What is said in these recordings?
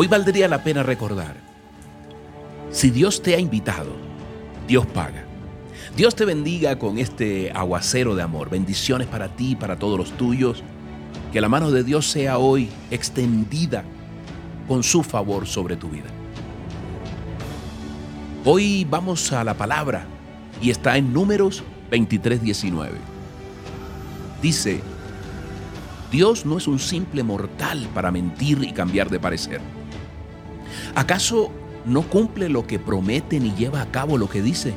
Hoy valdría la pena recordar, si Dios te ha invitado, Dios paga. Dios te bendiga con este aguacero de amor. Bendiciones para ti y para todos los tuyos. Que la mano de Dios sea hoy extendida con su favor sobre tu vida. Hoy vamos a la palabra y está en números 23:19. Dice, Dios no es un simple mortal para mentir y cambiar de parecer. ¿Acaso no cumple lo que promete ni lleva a cabo lo que dice?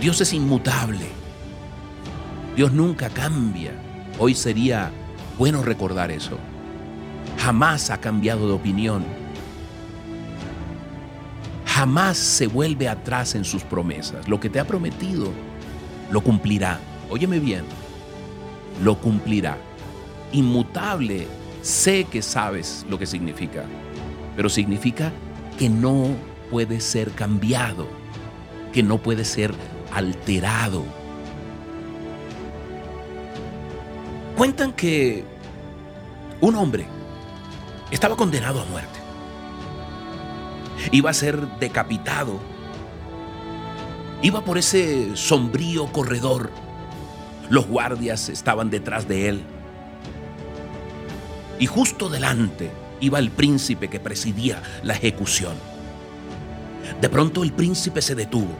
Dios es inmutable. Dios nunca cambia. Hoy sería bueno recordar eso. Jamás ha cambiado de opinión. Jamás se vuelve atrás en sus promesas. Lo que te ha prometido, lo cumplirá. Óyeme bien, lo cumplirá. Inmutable, sé que sabes lo que significa, pero significa que no puede ser cambiado, que no puede ser alterado. Cuentan que un hombre estaba condenado a muerte. Iba a ser decapitado. Iba por ese sombrío corredor. Los guardias estaban detrás de él. Y justo delante iba el príncipe que presidía la ejecución. De pronto el príncipe se detuvo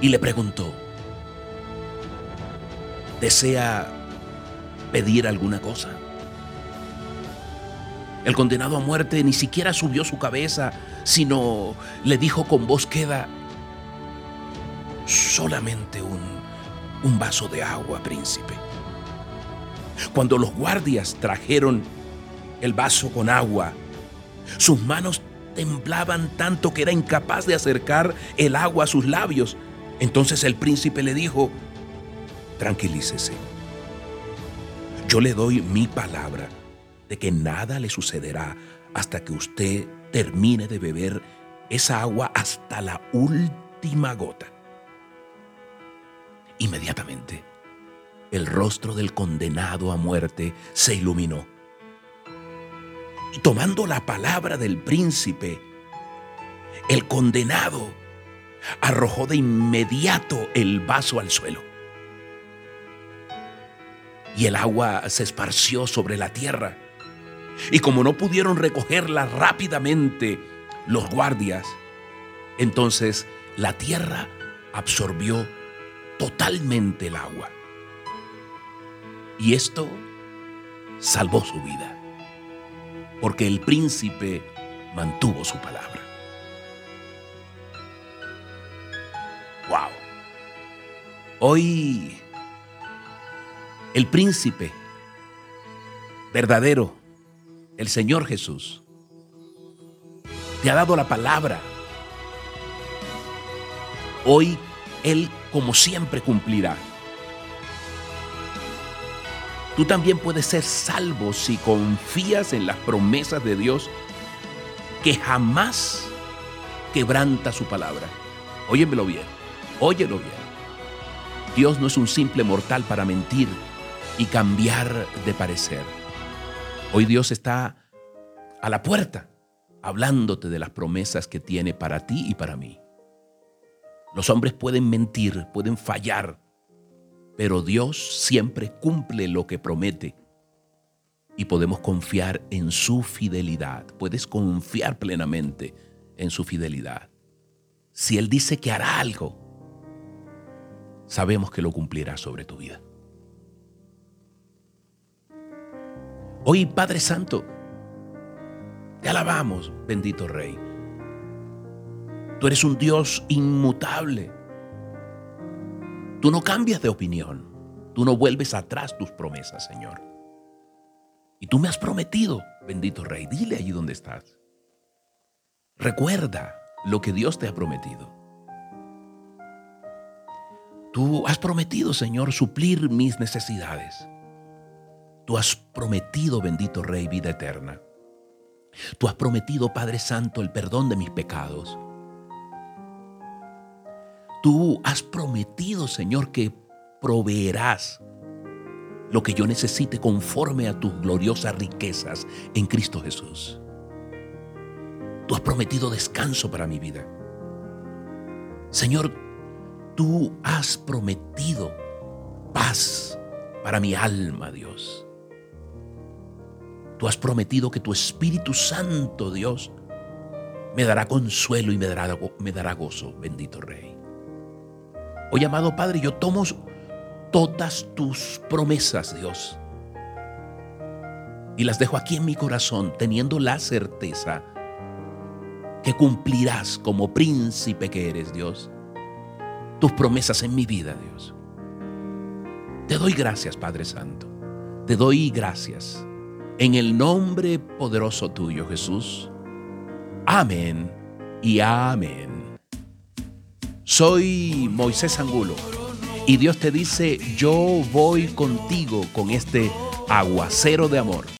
y le preguntó, ¿desea pedir alguna cosa? El condenado a muerte ni siquiera subió su cabeza, sino le dijo con voz queda, solamente un, un vaso de agua, príncipe. Cuando los guardias trajeron el vaso con agua, sus manos temblaban tanto que era incapaz de acercar el agua a sus labios. Entonces el príncipe le dijo, tranquilícese, yo le doy mi palabra de que nada le sucederá hasta que usted termine de beber esa agua hasta la última gota. Inmediatamente, el rostro del condenado a muerte se iluminó. Y tomando la palabra del príncipe, el condenado arrojó de inmediato el vaso al suelo. Y el agua se esparció sobre la tierra. Y como no pudieron recogerla rápidamente los guardias, entonces la tierra absorbió totalmente el agua. Y esto salvó su vida, porque el príncipe mantuvo su palabra. Wow. Hoy el príncipe verdadero, el Señor Jesús, te ha dado la palabra. Hoy Él como siempre cumplirá. Tú también puedes ser salvo si confías en las promesas de Dios que jamás quebranta su palabra. Óyemelo bien, óyelo bien. Dios no es un simple mortal para mentir y cambiar de parecer. Hoy Dios está a la puerta hablándote de las promesas que tiene para ti y para mí. Los hombres pueden mentir, pueden fallar, pero Dios siempre cumple lo que promete y podemos confiar en su fidelidad. Puedes confiar plenamente en su fidelidad. Si Él dice que hará algo, sabemos que lo cumplirá sobre tu vida. Hoy, Padre Santo, te alabamos, bendito Rey. Tú eres un Dios inmutable Tú no cambias de opinión. Tú no vuelves atrás tus promesas, Señor. Y tú me has prometido, bendito Rey, dile allí donde estás. Recuerda lo que Dios te ha prometido. Tú has prometido, Señor, suplir mis necesidades. Tú has prometido, bendito Rey, vida eterna. Tú has prometido, Padre Santo, el perdón de mis pecados. Tú has prometido, Señor, que proveerás lo que yo necesite conforme a tus gloriosas riquezas en Cristo Jesús. Tú has prometido descanso para mi vida. Señor, tú has prometido paz para mi alma, Dios. Tú has prometido que tu Espíritu Santo, Dios, me dará consuelo y me dará, me dará gozo, bendito Rey. Hoy, amado Padre, yo tomo todas tus promesas, Dios, y las dejo aquí en mi corazón, teniendo la certeza que cumplirás como príncipe que eres, Dios, tus promesas en mi vida, Dios. Te doy gracias, Padre Santo. Te doy gracias. En el nombre poderoso tuyo, Jesús. Amén y amén. Soy Moisés Angulo y Dios te dice, yo voy contigo con este aguacero de amor.